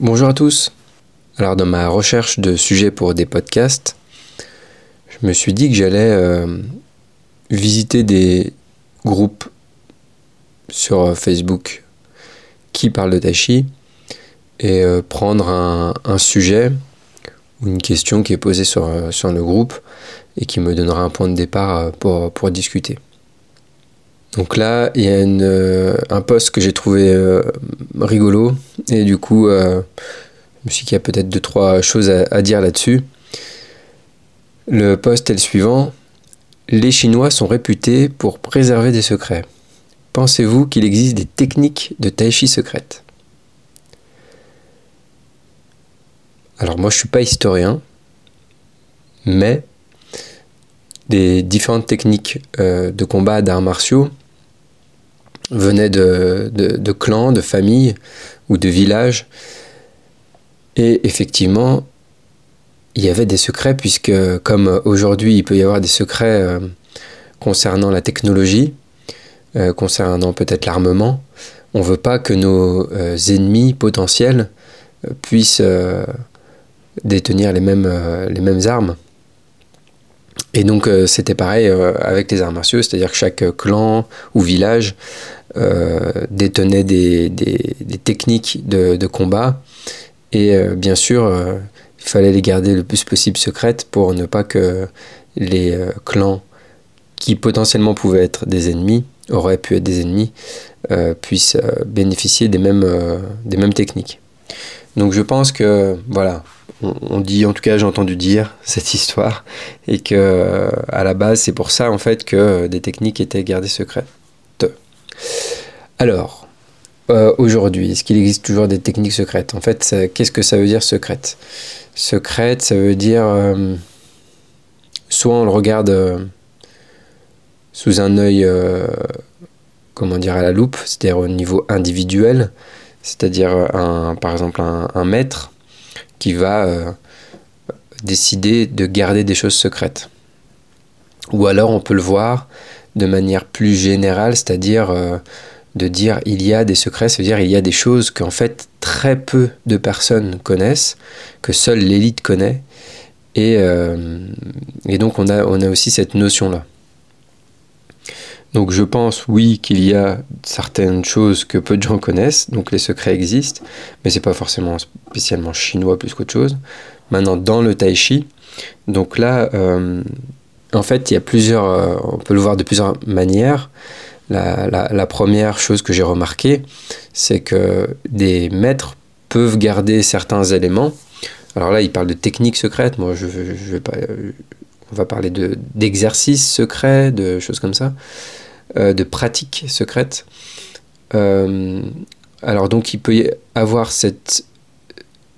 Bonjour à tous. Alors dans ma recherche de sujets pour des podcasts, je me suis dit que j'allais euh, visiter des groupes sur Facebook qui parlent de Tachi et euh, prendre un, sujet ou une question qui est posée sur, euh, le groupe et qui me donnera un point de départ pour discuter. Donc là, il y a euh, un post que j'ai trouvé euh, rigolo et du coup, euh, je me suis dit qu'il y a peut-être deux trois choses à, dire là-dessus. Le post est le suivant les Chinois sont réputés pour préserver des secrets. Pensez-vous qu'il existe des techniques de tai chi secrètes? Alors moi je suis pas historien, mais des différentes techniques de combat d'arts martiaux venaient de, de, clans, de familles ou de villages. Et effectivement, il y avait des secrets, puisque comme aujourd'hui il peut y avoir des secrets euh, concernant la technologie, euh, concernant peut-être l'armement, on ne veut pas que nos euh, ennemis potentiels puissent détenir les mêmes, les mêmes armes. Et donc c'était pareil avec les arts martiaux, c'est-à-dire que chaque clan ou village détenait des, techniques de, combat. Et euh, bien sûr, euh, il fallait les garder le plus possible secrètes pour ne pas que les clans qui potentiellement pouvaient être des ennemis, auraient pu être des ennemis, puissent bénéficier des mêmes, des mêmes techniques. Donc je pense que, voilà, on, dit, en tout cas j'ai entendu dire cette histoire, et que à la base c'est pour ça en fait que des techniques étaient gardées secrètes. Alors, euh, aujourd'hui, est-ce qu'il existe toujours des techniques secrètes? En fait, qu'est-ce que ça veut dire secrète? Secrète, ça veut dire euh, soit on le regarde euh, sous un œil, comment dire, à la loupe, c'est-à-dire au niveau individuel, c'est-à-dire par exemple un maître qui va décider de garder des choses secrètes. Ou alors on peut le voir de manière plus générale, c'est-à-dire euh, de dire il y a des secrets, c'est-à-dire il y a des choses qu'en fait très peu de personnes connaissent, que seule l'élite connaît, et, euh, donc on a, on a aussi cette notion-là. Donc je pense oui qu'il y a certaines choses que peu de gens connaissent, donc les secrets existent, mais c'est pas forcément spécialement chinois plus qu'autre chose. Maintenant dans le tai chi, donc là euh, en fait, il y a plusieurs, euh, on peut le voir de plusieurs manières. La, première chose que j'ai remarqué, c'est que des maîtres peuvent garder certains éléments. Alors là, il parle de techniques secrètes. Moi, je, je vais pas, on va parler de d'exercices secrets, de choses comme ça, euh, de pratiques secrètes. Euh, alors donc, il peut y avoir cette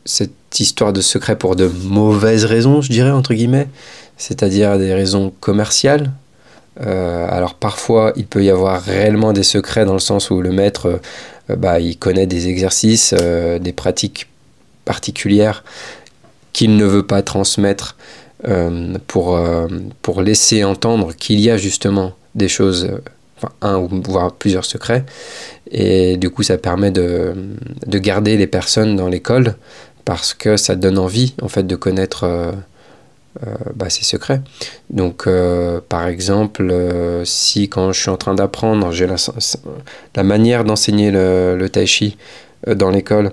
cette histoire de secret pour de mauvaises raisons, je dirais entre guillemets c'est-à-dire des raisons commerciales. Euh, alors parfois, il peut y avoir réellement des secrets dans le sens où le maître, euh, bah, il connaît des exercices, euh, des pratiques particulières qu'il ne veut pas transmettre pour, laisser entendre qu'il y a justement des choses, un ou voire plusieurs secrets. Et du coup, ça permet de garder les personnes dans l'école parce que ça donne envie en fait de connaître euh, bah, c'est secret. Donc, euh, par exemple, euh, si quand je suis en train d'apprendre, j'ai la, manière d'enseigner le, le, tai chi dans l'école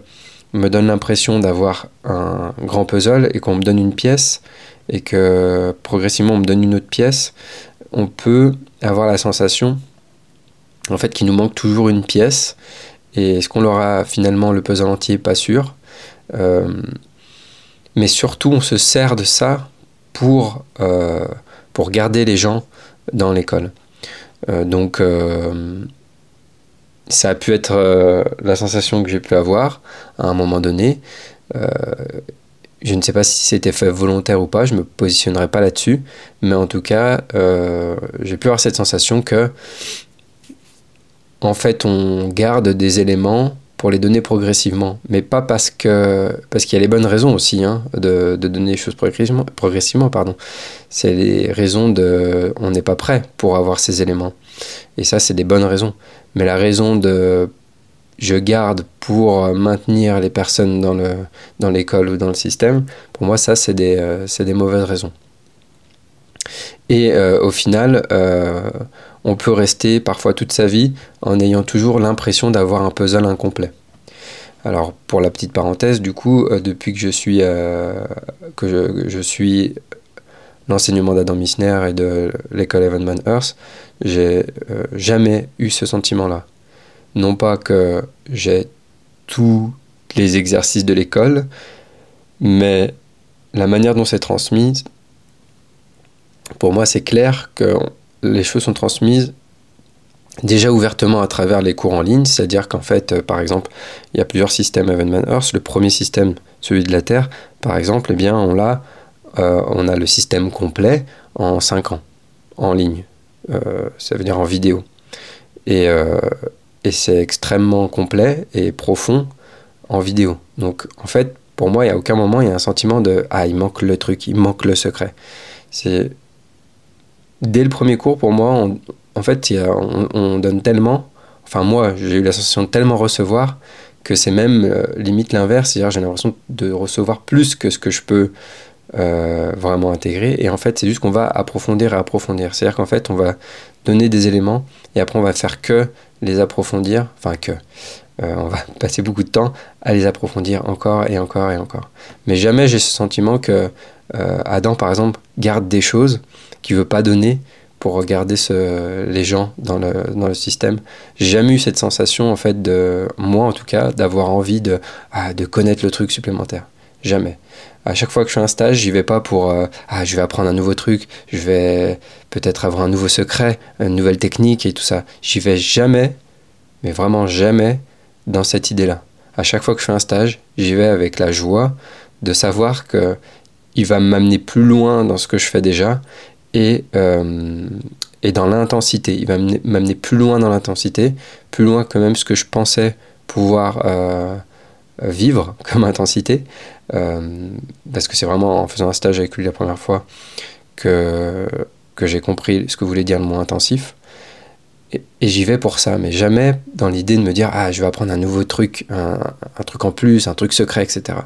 me donne l'impression d'avoir un grand puzzle et qu'on me donne une pièce et que progressivement on me donne une autre pièce, on peut avoir la sensation en fait qu'il nous manque toujours une pièce et est-ce qu'on aura finalement le puzzle entier? Pas sûr. Mais surtout, on se sert de ça pour, euh, pour garder les gens dans l'école. Euh, donc, euh, ça a pu être euh, la sensation que j'ai pu avoir à un moment donné. Euh, je ne sais pas si c'était fait volontaire ou pas, je ne me positionnerai pas là-dessus, mais en tout cas, euh, j'ai pu avoir cette sensation que, en fait, on garde des éléments pour les donner progressivement, mais pas parce que parce qu'il y a les bonnes raisons aussi hein, de, de, donner les choses progressivement. progressivement pardon. C'est les raisons de on n'est pas prêt pour avoir ces éléments, et ça c'est des bonnes raisons. Mais la raison de je garde pour maintenir les personnes dans le dans l'école ou dans le système, pour moi ça c'est des euh, des mauvaises raisons. Et euh, au final, euh, on peut rester parfois toute sa vie en ayant toujours l'impression d'avoir un puzzle incomplet. Alors pour la petite parenthèse, du coup, euh, depuis que je suis, que je, suis l'enseignement d'Adam Missner et de l'école Evanman Earth, j'ai jamais eu ce sentiment-là. Non pas que j'ai tous les exercices de l'école, mais la manière dont c'est transmis, pour moi, c'est clair que les choses sont transmises déjà ouvertement à travers les cours en ligne, c'est-à-dire qu'en fait, euh, par exemple, il y a plusieurs systèmes Evenman Earth. Le premier système, celui de la Terre, par exemple, eh bien, on, l'a, euh, on a le système complet en 5 ans, en ligne. Euh, ça veut dire en vidéo. Et, et c'est extrêmement complet et profond en vidéo. Donc, en fait, pour moi, il n'y a aucun moment, il y a un sentiment de « Ah, il manque le truc, il manque le secret ». C'est dès le premier cours, pour moi, on, en fait, on, donne tellement. Enfin, moi, j'ai eu la sensation de tellement recevoir que c'est même euh, limite l'inverse. C'est-à-dire, j'ai l'impression de recevoir plus que ce que je peux euh, vraiment intégrer. Et en fait, c'est juste qu'on va approfondir et approfondir. C'est-à-dire qu'en fait, on va donner des éléments et après, on va faire que les approfondir. Enfin, que. Euh, on va passer beaucoup de temps à les approfondir encore et encore et encore. Mais jamais j'ai ce sentiment que Adam, par exemple, garde des choses qui veut pas donner pour regarder les gens dans le, dans le système. J'ai jamais eu cette sensation, en fait, de moi en tout cas, d'avoir envie de, ah, de connaître le truc supplémentaire. Jamais. À chaque fois que je fais un stage, j'y vais pas pour euh, ah, je vais apprendre un nouveau truc, je vais peut-être avoir un nouveau secret, une nouvelle technique et tout ça. J'y vais jamais, mais vraiment jamais, dans cette idée-là. À chaque fois que je fais un stage, j'y vais avec la joie de savoir que il va m'amener plus loin dans ce que je fais déjà et, euh, et dans l'intensité. Il va m'amener plus loin dans l'intensité, plus loin que même ce que je pensais pouvoir euh, vivre comme intensité. Euh, parce que c'est vraiment en faisant un stage avec lui la première fois que, que j'ai compris ce que voulait dire le mot intensif. Et, j'y vais pour ça, mais jamais dans l'idée de me dire ah je vais apprendre un nouveau truc, un, un truc en plus, un truc secret, etc.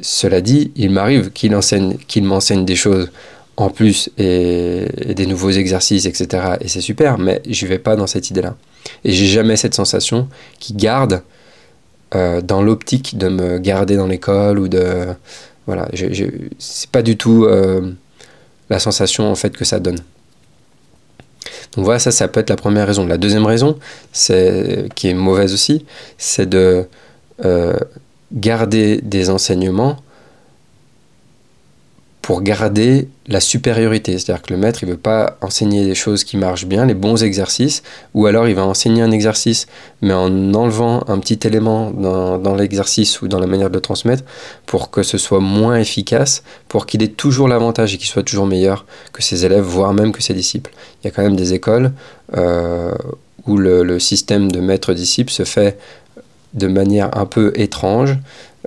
Cela dit, il m'arrive qu'il enseigne, qu'il m'enseigne des choses en plus et, des nouveaux exercices, etc. Et c'est super, mais je vais pas dans cette idée-là. Et j'ai jamais cette sensation qui garde euh, dans l'optique de me garder dans l'école ou de voilà, c'est pas du tout euh, la sensation en fait que ça donne. Donc voilà, ça, ça peut être la première raison. La deuxième raison, c'est qui est mauvaise aussi, c'est de euh, garder des enseignements pour garder la supériorité. C'est-à-dire que le maître, il ne veut pas enseigner des choses qui marchent bien, les bons exercices, ou alors il va enseigner un exercice, mais en enlevant un petit élément dans, dans l'exercice ou dans la manière de le transmettre, pour que ce soit moins efficace, pour qu'il ait toujours l'avantage et qu'il soit toujours meilleur que ses élèves, voire même que ses disciples. Il y a quand même des écoles euh, où le, le système de maître-disciple se fait de manière un peu étrange.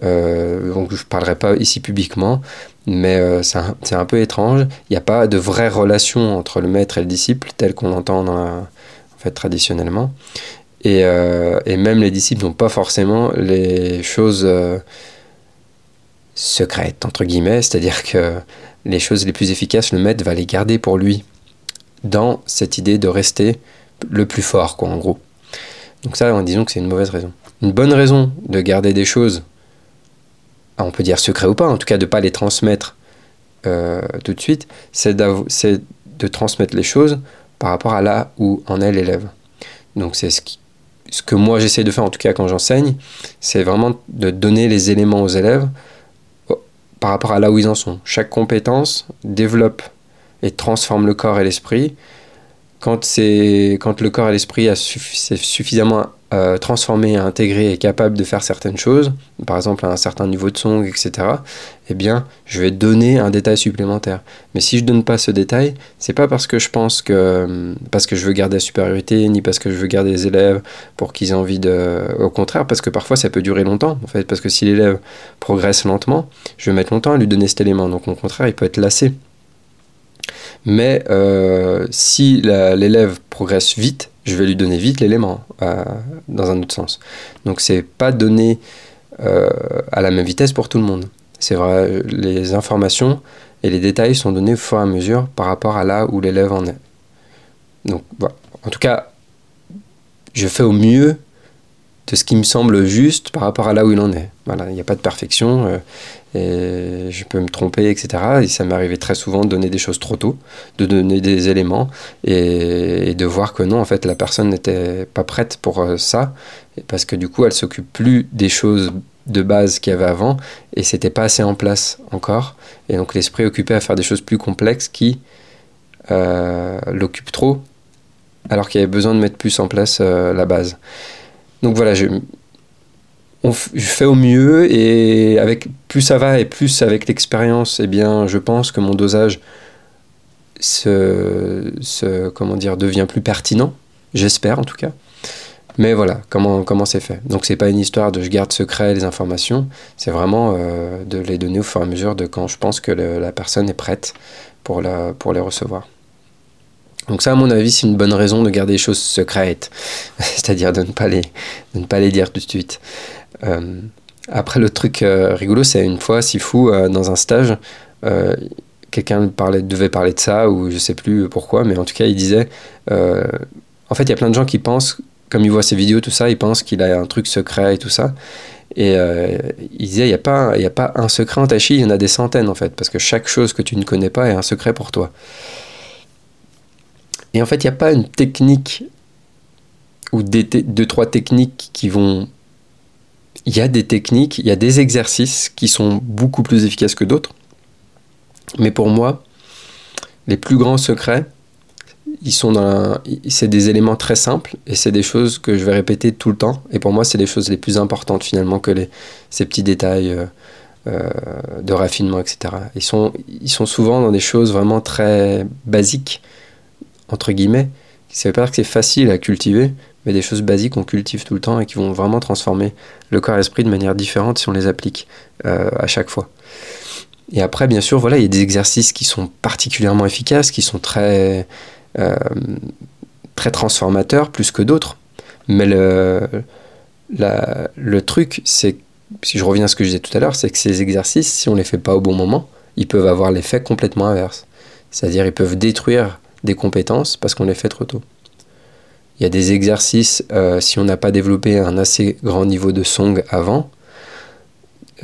Euh, donc je ne parlerai pas ici publiquement, mais euh, c'est un, peu étrange. Il n'y a pas de vraie relation entre le maître et le disciple tel qu'on l'entend traditionnellement. Et, euh, et, même les disciples n'ont pas forcément les choses secrètes, entre guillemets, c'est-à-dire que les choses les plus efficaces, le maître va les garder pour lui, dans cette idée de rester le plus fort, quoi, en gros. Donc ça, disons que c'est une mauvaise raison une bonne raison de garder des choses, ah, on peut dire secret ou pas, en tout cas de ne pas les transmettre euh, tout de suite, c'est de transmettre les choses par rapport à là où en est l'élève. Donc c'est ce, ce que moi j'essaie de faire, en tout cas quand j'enseigne, c'est vraiment de donner les éléments aux élèves par rapport à là où ils en sont. Chaque compétence développe et transforme le corps et l'esprit quand, quand le corps et l'esprit s'est suffisamment euh, transformé, intégré et capable de faire certaines choses, par exemple à un certain niveau de son, etc., eh bien, je vais donner un détail supplémentaire. Mais si je donne pas ce détail, c'est pas parce que je pense que parce que je veux garder la supériorité, ni parce que je veux garder les élèves pour qu'ils aient envie de. Au contraire, parce que parfois ça peut durer longtemps, en fait, parce que si l'élève progresse lentement, je vais mettre longtemps à lui donner cet élément. Donc au contraire, il peut être lassé. Mais euh, si l'élève progresse vite, je vais lui donner vite l'élément euh, dans un autre sens. Donc c'est pas donné euh, à la même vitesse pour tout le monde. C'est vrai, les informations et les détails sont donnés au fur et à mesure par rapport à là où l'élève en est. Donc, en tout cas, je fais au mieux de ce qui me semble juste par rapport à là où il en est. Voilà, il n'y a pas de perfection et je peux me tromper, etc. Et ça m'est arrivé très souvent de donner des choses trop tôt, de donner des éléments et, de voir que non, en fait, la personne n'était pas prête pour euh, ça, parce que du coup, elle s'occupe plus des choses de base qu'il y avait avant et c'était pas assez en place encore. Et donc, l'esprit occupé à faire des choses plus complexes qui euh, l'occupent trop, alors qu'il y avait besoin de mettre plus en place euh, la base. Donc voilà, je, on je fais au mieux et avec plus ça va et plus avec l'expérience, eh bien, je pense que mon dosage se, devient plus pertinent. J'espère en tout cas. Mais voilà, comment comment c'est fait. Donc c'est pas une histoire de je garde secret les informations, c'est vraiment euh, de les donner au fur et à mesure de quand je pense que la personne est prête pour, les recevoir. Donc ça, à mon avis, c'est une bonne raison de garder les choses secrètes, c'est-à-dire ne pas les de ne pas les dire tout de suite. Euh, après, le truc euh, rigolo, c'est une fois, si fou, euh, dans un stage, quelqu'un parlait, devait parler de ça, ou je sais plus pourquoi, mais en tout cas, il disait en fait, il y a plein de gens qui pensent, comme ils voient ces vidéos, tout ça, ils pensent qu'il a un truc secret et tout ça. Et il disait, il n'y a, pas, a pas un secret en Tachi, il y en a des centaines en fait, parce que chaque chose que tu ne connais pas est un secret pour toi. Et en fait, il n'y a pas une technique ou deux, trois techniques qui vont il y a des techniques, il y a des exercices qui sont beaucoup plus efficaces que d'autres. Mais pour moi, les plus grands secrets, ils sont dans c'est des éléments très simples et c'est des choses que je vais répéter tout le temps. Et pour moi, c'est les choses les plus importantes finalement que les, ces petits détails euh, euh, de raffinement, etc. Ils sont, ils sont souvent dans des choses vraiment très basiques, entre guillemets. Ça ne veut pas dire que c'est facile à cultiver, mais des choses basiques qu'on cultive tout le temps et qui vont vraiment transformer le corps et l'esprit de manière différente si on les applique euh, à chaque fois. Et après, bien sûr, voilà, il y a des exercices qui sont particulièrement efficaces, qui sont très, euh, très transformateurs plus que d'autres. Mais le, le truc, c'est, si je reviens à ce que je disais tout à l'heure, c'est que ces exercices, si on ne les fait pas au bon moment, ils peuvent avoir l'effet complètement inverse. C'est-à-dire, ils peuvent détruire des compétences parce qu'on les fait trop tôt. Il y a des exercices, euh, si on n'a pas développé un assez grand niveau de song avant,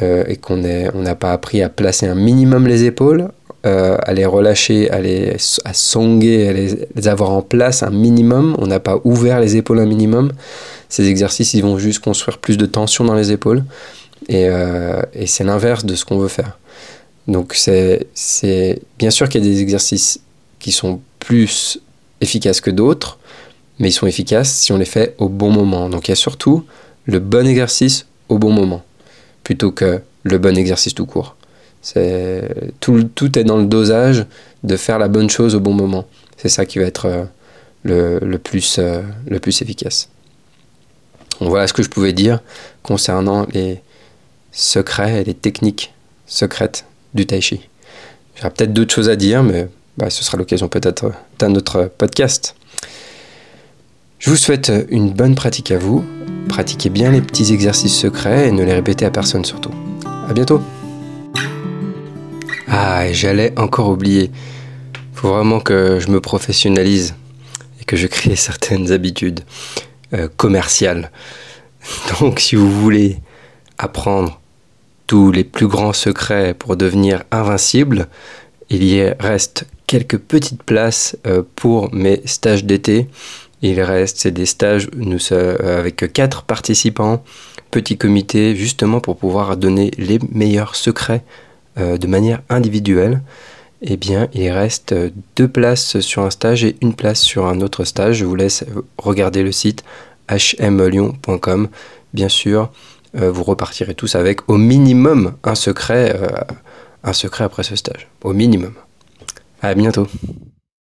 euh, et qu'on n'a pas appris à placer un minimum les épaules, euh, à les relâcher, à les à songer, à les, avoir en place un minimum, on n'a pas ouvert les épaules un minimum, ces exercices, ils vont juste construire plus de tension dans les épaules, et, et c'est l'inverse de ce qu'on veut faire. Donc c'est bien sûr qu'il y a des exercices qui sont plus efficaces que d'autres, mais ils sont efficaces si on les fait au bon moment. Donc il y a surtout le bon exercice au bon moment, plutôt que le bon exercice tout court. Tout, est dans le dosage de faire la bonne chose au bon moment. C'est ça qui va être euh, le, plus, euh, le plus efficace. Voilà ce que je pouvais dire concernant les secrets et les techniques secrètes du tai chi. Peut-être d'autres choses à dire, mais bah, ce sera l'occasion peut-être d'un autre podcast. Je vous souhaite une bonne pratique à vous. Pratiquez bien les petits exercices secrets et ne les répétez à personne surtout. À bientôt. Ah, et j'allais encore oublier. Faut vraiment que je me professionnalise et que je crée certaines habitudes euh, commerciales. Donc, si vous voulez apprendre tous les plus grands secrets pour devenir invincible, il y reste quelques petites places euh, pour mes stages d'été il reste, c'est des stages euh, avec quatre participants, petit comité, justement pour pouvoir donner les meilleurs secrets euh, de manière individuelle. eh bien, il reste deux places sur un stage et une place sur un autre stage. Je vous laisse regarder le site hmlyon.com. Bien sûr, euh, vous repartirez tous avec au minimum un secret, un secret après ce stage. Au minimum. À bientôt.